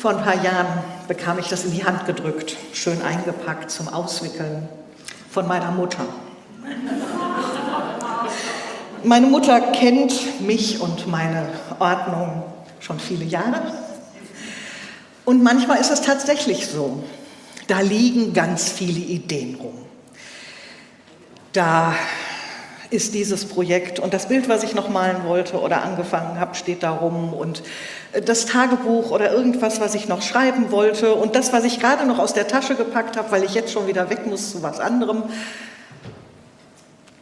Vor ein paar Jahren bekam ich das in die Hand gedrückt, schön eingepackt zum Auswickeln von meiner Mutter. Meine Mutter kennt mich und meine Ordnung schon viele Jahre. Und manchmal ist es tatsächlich so. Da liegen ganz viele Ideen rum. Da ist dieses Projekt und das Bild, was ich noch malen wollte oder angefangen habe, steht da rum und das Tagebuch oder irgendwas, was ich noch schreiben wollte und das, was ich gerade noch aus der Tasche gepackt habe, weil ich jetzt schon wieder weg muss zu was anderem.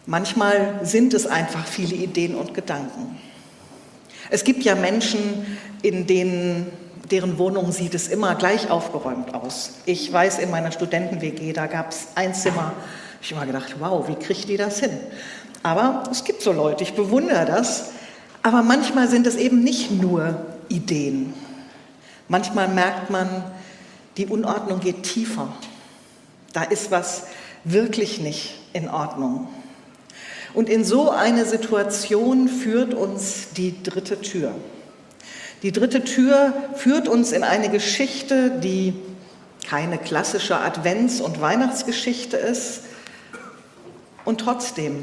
Manchmal sind es einfach viele Ideen und Gedanken. Es gibt ja Menschen, in denen deren Wohnung sieht es immer gleich aufgeräumt aus. Ich weiß, in meiner Studenten-WG, da gab es ein Zimmer. Ich habe immer gedacht, wow, wie kriegt die das hin? Aber es gibt so Leute, ich bewundere das. Aber manchmal sind es eben nicht nur Ideen. Manchmal merkt man, die Unordnung geht tiefer. Da ist was wirklich nicht in Ordnung. Und in so eine Situation führt uns die dritte Tür. Die dritte Tür führt uns in eine Geschichte, die keine klassische Advents- und Weihnachtsgeschichte ist. Und trotzdem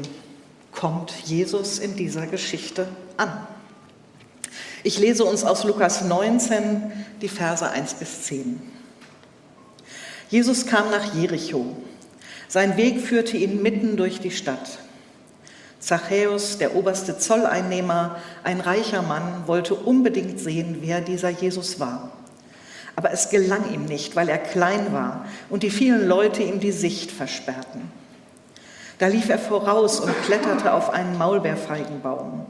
kommt Jesus in dieser Geschichte an. Ich lese uns aus Lukas 19 die Verse 1 bis 10. Jesus kam nach Jericho. Sein Weg führte ihn mitten durch die Stadt. Zachäus, der oberste Zolleinnehmer, ein reicher Mann, wollte unbedingt sehen, wer dieser Jesus war. Aber es gelang ihm nicht, weil er klein war und die vielen Leute ihm die Sicht versperrten. Da lief er voraus und kletterte auf einen Maulbeerfeigenbaum.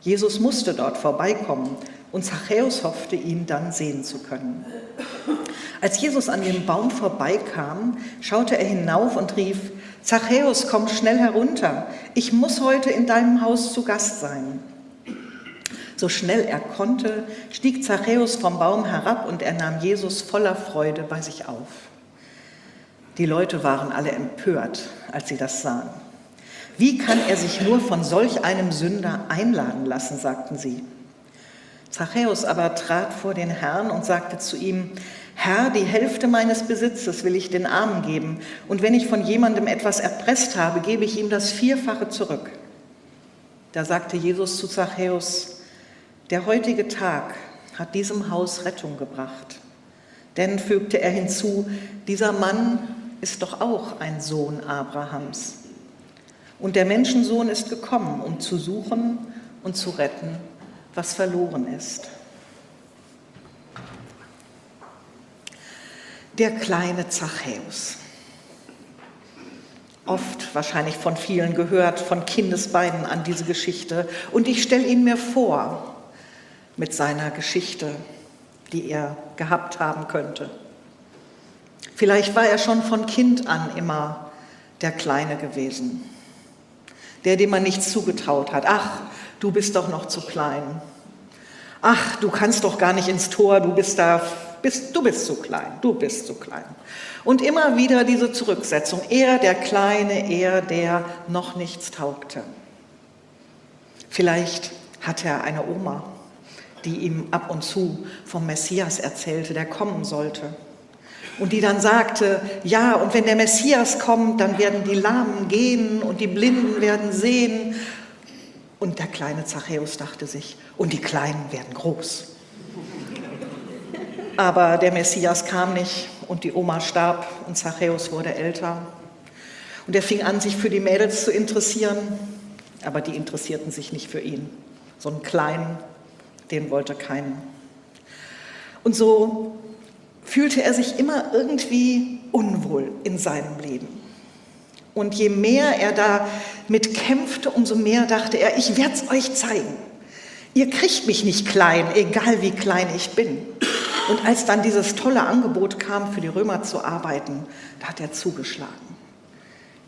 Jesus musste dort vorbeikommen und Zachäus hoffte, ihn dann sehen zu können. Als Jesus an dem Baum vorbeikam, schaute er hinauf und rief, Zachäus, komm schnell herunter, ich muss heute in deinem Haus zu Gast sein. So schnell er konnte, stieg Zachäus vom Baum herab und er nahm Jesus voller Freude bei sich auf. Die Leute waren alle empört, als sie das sahen. Wie kann er sich nur von solch einem Sünder einladen lassen, sagten sie. Zachäus aber trat vor den Herrn und sagte zu ihm, Herr, die Hälfte meines Besitzes will ich den Armen geben, und wenn ich von jemandem etwas erpresst habe, gebe ich ihm das Vierfache zurück. Da sagte Jesus zu Zachäus, der heutige Tag hat diesem Haus Rettung gebracht. Denn, fügte er hinzu, dieser Mann ist doch auch ein Sohn Abrahams. Und der Menschensohn ist gekommen, um zu suchen und zu retten, was verloren ist. der kleine Zachäus. Oft wahrscheinlich von vielen gehört, von Kindesbeinen an diese Geschichte. Und ich stelle ihn mir vor mit seiner Geschichte, die er gehabt haben könnte. Vielleicht war er schon von Kind an immer der Kleine gewesen, der, dem man nichts zugetraut hat. Ach, du bist doch noch zu klein. Ach, du kannst doch gar nicht ins Tor, du bist da bist, du bist zu klein, du bist zu klein. Und immer wieder diese Zurücksetzung, er der Kleine, er der noch nichts taugte. Vielleicht hatte er eine Oma, die ihm ab und zu vom Messias erzählte, der kommen sollte. Und die dann sagte, ja, und wenn der Messias kommt, dann werden die Lahmen gehen und die Blinden werden sehen. Und der kleine Zachäus dachte sich, und die Kleinen werden groß. Aber der Messias kam nicht und die Oma starb und Zachäus wurde älter. Und er fing an, sich für die Mädels zu interessieren, aber die interessierten sich nicht für ihn. So einen kleinen, den wollte keinen. Und so fühlte er sich immer irgendwie unwohl in seinem Leben. Und je mehr er damit kämpfte, umso mehr dachte er, ich werde es euch zeigen. Ihr kriegt mich nicht klein, egal wie klein ich bin. Und als dann dieses tolle Angebot kam, für die Römer zu arbeiten, da hat er zugeschlagen.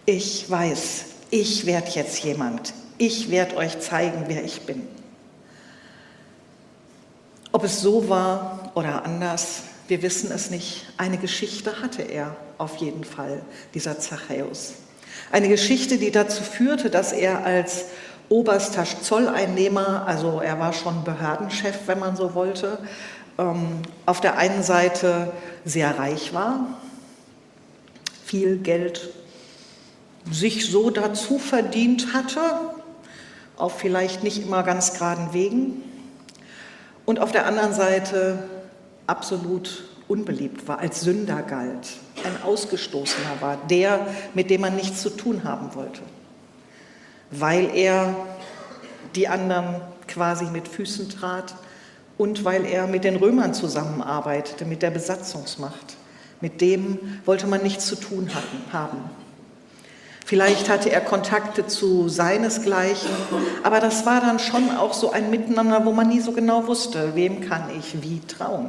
Ich weiß, ich werde jetzt jemand. Ich werde euch zeigen, wer ich bin. Ob es so war oder anders, wir wissen es nicht. Eine Geschichte hatte er auf jeden Fall, dieser Zachäus. Eine Geschichte, die dazu führte, dass er als oberster Zolleinnehmer, also er war schon Behördenchef, wenn man so wollte, ähm, auf der einen Seite sehr reich war, viel Geld sich so dazu verdient hatte, auf vielleicht nicht immer ganz geraden Wegen, und auf der anderen Seite absolut unbeliebt war, als Sünder galt, ein Ausgestoßener war, der, mit dem man nichts zu tun haben wollte, weil er die anderen quasi mit Füßen trat und weil er mit den Römern zusammenarbeitete, mit der Besatzungsmacht. Mit dem wollte man nichts zu tun haben. Vielleicht hatte er Kontakte zu seinesgleichen, aber das war dann schon auch so ein Miteinander, wo man nie so genau wusste, wem kann ich wie trauen.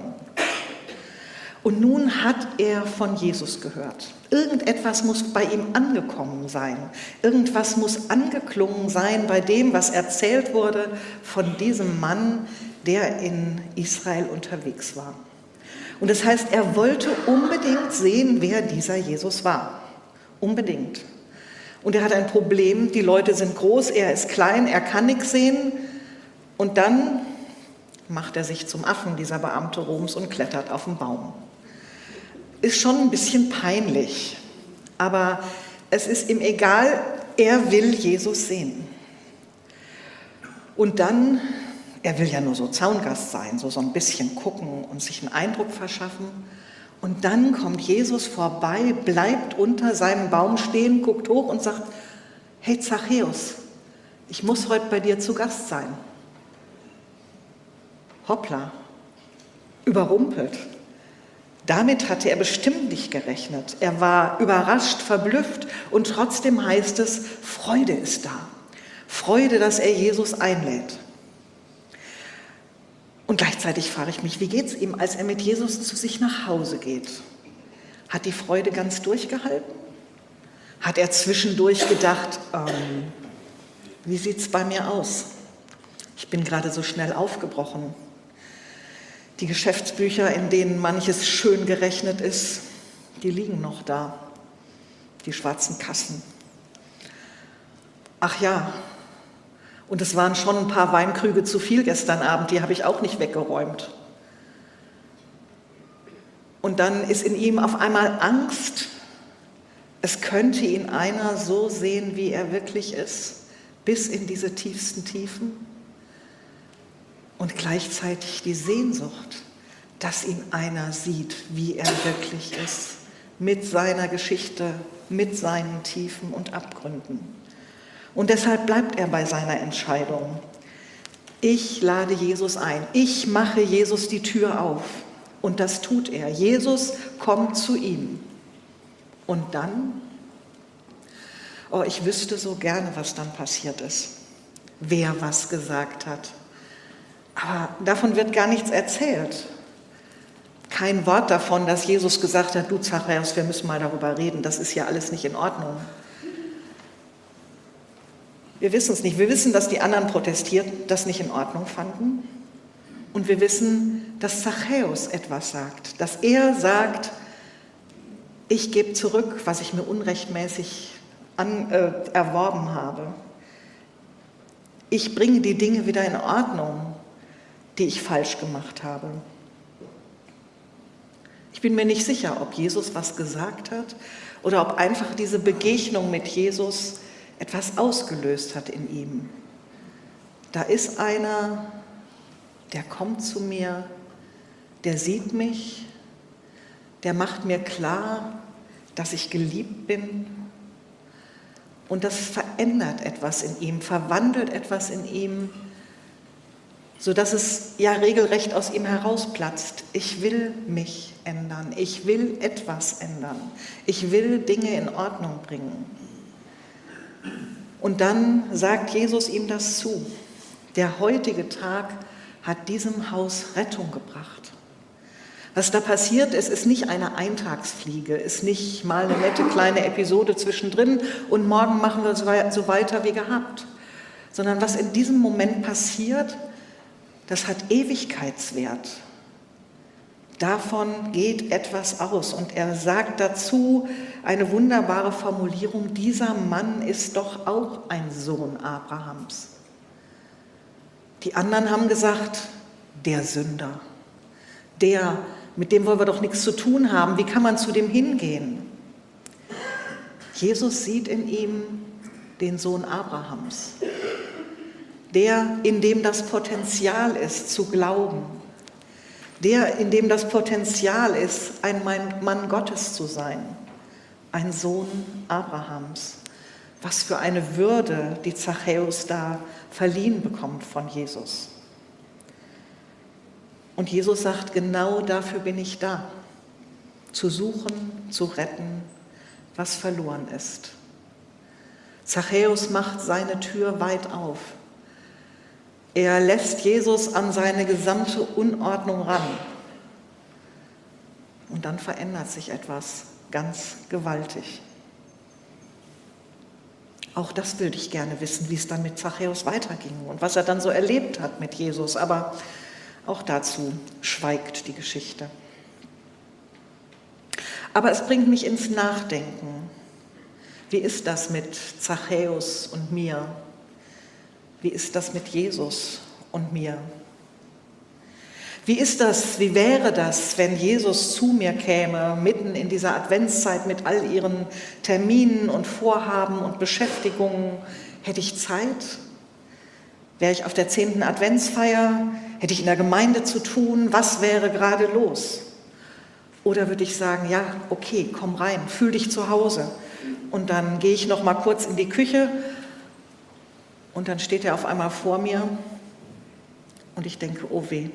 Und nun hat er von Jesus gehört. Irgendetwas muss bei ihm angekommen sein. Irgendwas muss angeklungen sein bei dem, was erzählt wurde von diesem Mann, der in Israel unterwegs war. Und das heißt, er wollte unbedingt sehen, wer dieser Jesus war. Unbedingt. Und er hat ein Problem, die Leute sind groß, er ist klein, er kann nichts sehen. Und dann macht er sich zum Affen, dieser Beamte Roms, und klettert auf den Baum. Ist schon ein bisschen peinlich, aber es ist ihm egal, er will Jesus sehen. Und dann, er will ja nur so Zaungast sein, so, so ein bisschen gucken und sich einen Eindruck verschaffen. Und dann kommt Jesus vorbei, bleibt unter seinem Baum stehen, guckt hoch und sagt, hey Zachäus, ich muss heute bei dir zu Gast sein. Hoppla, überrumpelt. Damit hatte er bestimmt nicht gerechnet. Er war überrascht, verblüfft und trotzdem heißt es, Freude ist da. Freude, dass er Jesus einlädt. Und gleichzeitig frage ich mich, wie geht es ihm, als er mit Jesus zu sich nach Hause geht? Hat die Freude ganz durchgehalten? Hat er zwischendurch gedacht, ähm, wie sieht es bei mir aus? Ich bin gerade so schnell aufgebrochen. Die Geschäftsbücher, in denen manches schön gerechnet ist, die liegen noch da, die schwarzen Kassen. Ach ja, und es waren schon ein paar Weinkrüge zu viel gestern Abend, die habe ich auch nicht weggeräumt. Und dann ist in ihm auf einmal Angst. Es könnte ihn einer so sehen, wie er wirklich ist, bis in diese tiefsten Tiefen. Und gleichzeitig die Sehnsucht, dass ihn einer sieht, wie er wirklich ist, mit seiner Geschichte, mit seinen Tiefen und Abgründen. Und deshalb bleibt er bei seiner Entscheidung. Ich lade Jesus ein. Ich mache Jesus die Tür auf. Und das tut er. Jesus kommt zu ihm. Und dann, oh, ich wüsste so gerne, was dann passiert ist. Wer was gesagt hat. Aber davon wird gar nichts erzählt. Kein Wort davon, dass Jesus gesagt hat, du Zachäus, wir müssen mal darüber reden, das ist ja alles nicht in Ordnung. Wir wissen es nicht. Wir wissen, dass die anderen protestiert das nicht in Ordnung fanden. Und wir wissen, dass Zachäus etwas sagt, dass er sagt, ich gebe zurück, was ich mir unrechtmäßig an, äh, erworben habe. Ich bringe die Dinge wieder in Ordnung, die ich falsch gemacht habe. Ich bin mir nicht sicher, ob Jesus was gesagt hat oder ob einfach diese Begegnung mit Jesus etwas ausgelöst hat in ihm. Da ist einer, der kommt zu mir, der sieht mich, der macht mir klar, dass ich geliebt bin. Und das verändert etwas in ihm, verwandelt etwas in ihm, sodass es ja regelrecht aus ihm herausplatzt. Ich will mich ändern, ich will etwas ändern, ich will Dinge in Ordnung bringen. Und dann sagt Jesus ihm das zu. Der heutige Tag hat diesem Haus Rettung gebracht. Was da passiert ist, ist nicht eine Eintagsfliege, ist nicht mal eine nette kleine Episode zwischendrin und morgen machen wir so weiter wie gehabt, sondern was in diesem Moment passiert, das hat Ewigkeitswert. Davon geht etwas aus. Und er sagt dazu eine wunderbare Formulierung, dieser Mann ist doch auch ein Sohn Abrahams. Die anderen haben gesagt, der Sünder. Der, mit dem wollen wir doch nichts zu tun haben. Wie kann man zu dem hingehen? Jesus sieht in ihm den Sohn Abrahams, der, in dem das Potenzial ist, zu glauben, der, in dem das Potenzial ist, ein Mann Gottes zu sein, ein Sohn Abrahams. Was für eine Würde die Zachäus da verliehen bekommt von Jesus. Und Jesus sagt, genau dafür bin ich da, zu suchen, zu retten, was verloren ist. Zachäus macht seine Tür weit auf. Er lässt Jesus an seine gesamte Unordnung ran. Und dann verändert sich etwas ganz gewaltig. Auch das würde ich gerne wissen, wie es dann mit Zachäus weiterging und was er dann so erlebt hat mit Jesus. Aber auch dazu schweigt die Geschichte. Aber es bringt mich ins Nachdenken. Wie ist das mit Zachäus und mir? Wie ist das mit Jesus und mir? Wie ist das, wie wäre das, wenn Jesus zu mir käme, mitten in dieser Adventszeit mit all ihren Terminen und Vorhaben und Beschäftigungen? Hätte ich Zeit? Wäre ich auf der zehnten Adventsfeier? Hätte ich in der Gemeinde zu tun? Was wäre gerade los? Oder würde ich sagen, ja, okay, komm rein, fühl dich zu Hause. Und dann gehe ich noch mal kurz in die Küche und dann steht er auf einmal vor mir und ich denke, oh weh,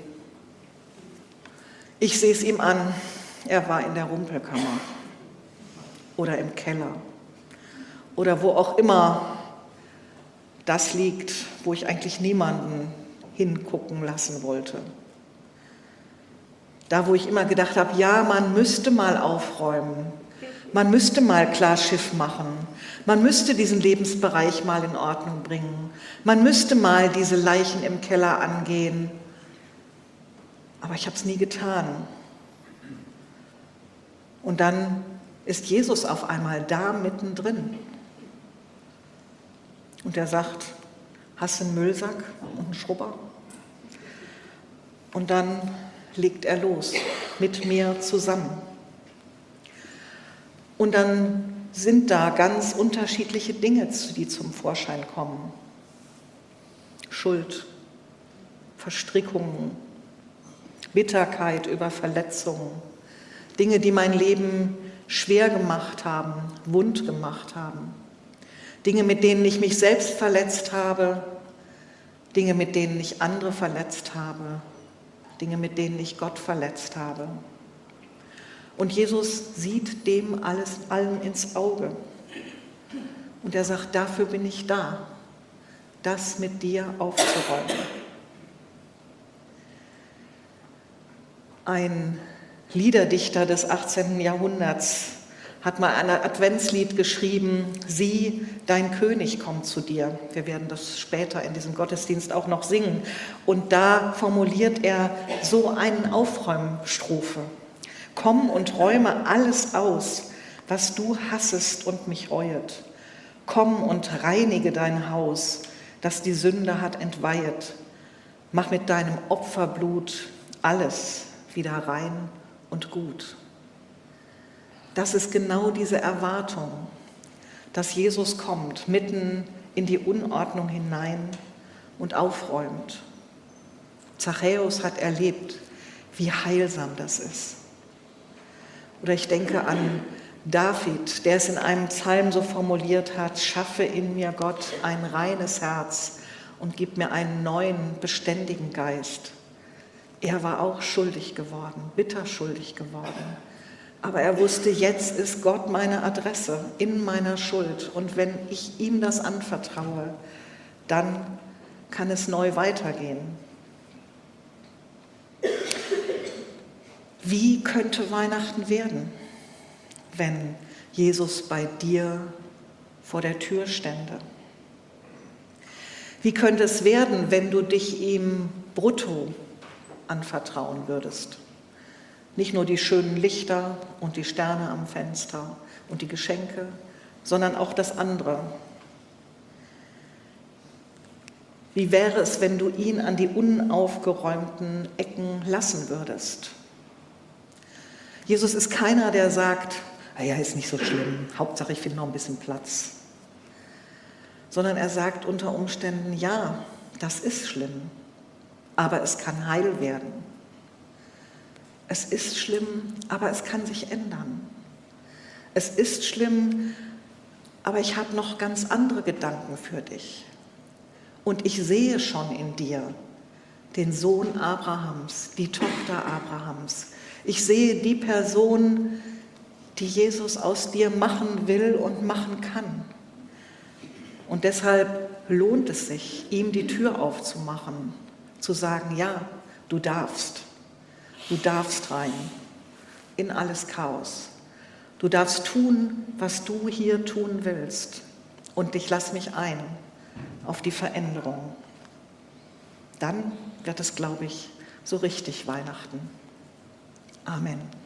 ich sehe es ihm an, er war in der Rumpelkammer oder im Keller oder wo auch immer das liegt, wo ich eigentlich niemanden hingucken lassen wollte. Da, wo ich immer gedacht habe, ja, man müsste mal aufräumen, man müsste mal klar Schiff machen, man müsste diesen Lebensbereich mal in Ordnung bringen, man müsste mal diese Leichen im Keller angehen aber ich habe es nie getan. Und dann ist Jesus auf einmal da mittendrin. Und er sagt, hast du einen Müllsack und einen Schrubber? Und dann legt er los mit mir zusammen. Und dann sind da ganz unterschiedliche Dinge, die zum Vorschein kommen. Schuld, Verstrickungen, Bitterkeit über Verletzungen, Dinge, die mein Leben schwer gemacht haben, wund gemacht haben, Dinge, mit denen ich mich selbst verletzt habe, Dinge, mit denen ich andere verletzt habe, Dinge, mit denen ich Gott verletzt habe. Und Jesus sieht dem alles allem ins Auge. Und er sagt, dafür bin ich da, das mit dir aufzuräumen. Ein Liederdichter des 18. Jahrhunderts hat mal ein Adventslied geschrieben, Sieh, dein König kommt zu dir. Wir werden das später in diesem Gottesdienst auch noch singen. Und da formuliert er so einen Aufräumstrophe. Komm und räume alles aus, was du hassest und mich reuet. Komm und reinige dein Haus, das die Sünde hat entweihet. Mach mit deinem Opferblut alles, wieder rein und gut. Das ist genau diese Erwartung, dass Jesus kommt, mitten in die Unordnung hinein und aufräumt. Zachäus hat erlebt, wie heilsam das ist. Oder ich denke an David, der es in einem Psalm so formuliert hat, schaffe in mir Gott ein reines Herz und gib mir einen neuen, beständigen Geist. Er war auch schuldig geworden, bitter schuldig geworden. Aber er wusste, jetzt ist Gott meine Adresse in meiner Schuld. Und wenn ich ihm das anvertraue, dann kann es neu weitergehen. Wie könnte Weihnachten werden, wenn Jesus bei dir vor der Tür stände? Wie könnte es werden, wenn du dich ihm brutto anvertrauen würdest. Nicht nur die schönen Lichter und die Sterne am Fenster und die Geschenke, sondern auch das andere. Wie wäre es, wenn du ihn an die unaufgeräumten Ecken lassen würdest? Jesus ist keiner, der sagt, ah ja, ist nicht so schlimm, Hauptsache ich finde noch ein bisschen Platz. Sondern er sagt unter Umständen, ja, das ist schlimm, aber es kann heil werden. Es ist schlimm, aber es kann sich ändern. Es ist schlimm, aber ich habe noch ganz andere Gedanken für dich. Und ich sehe schon in dir den Sohn Abrahams, die Tochter Abrahams. Ich sehe die Person, die Jesus aus dir machen will und machen kann. Und deshalb lohnt es sich, ihm die Tür aufzumachen, zu sagen, ja, du darfst, du darfst rein in alles Chaos. Du darfst tun, was du hier tun willst. Und ich lass mich ein auf die Veränderung. Dann wird es, glaube ich, so richtig Weihnachten. Amen.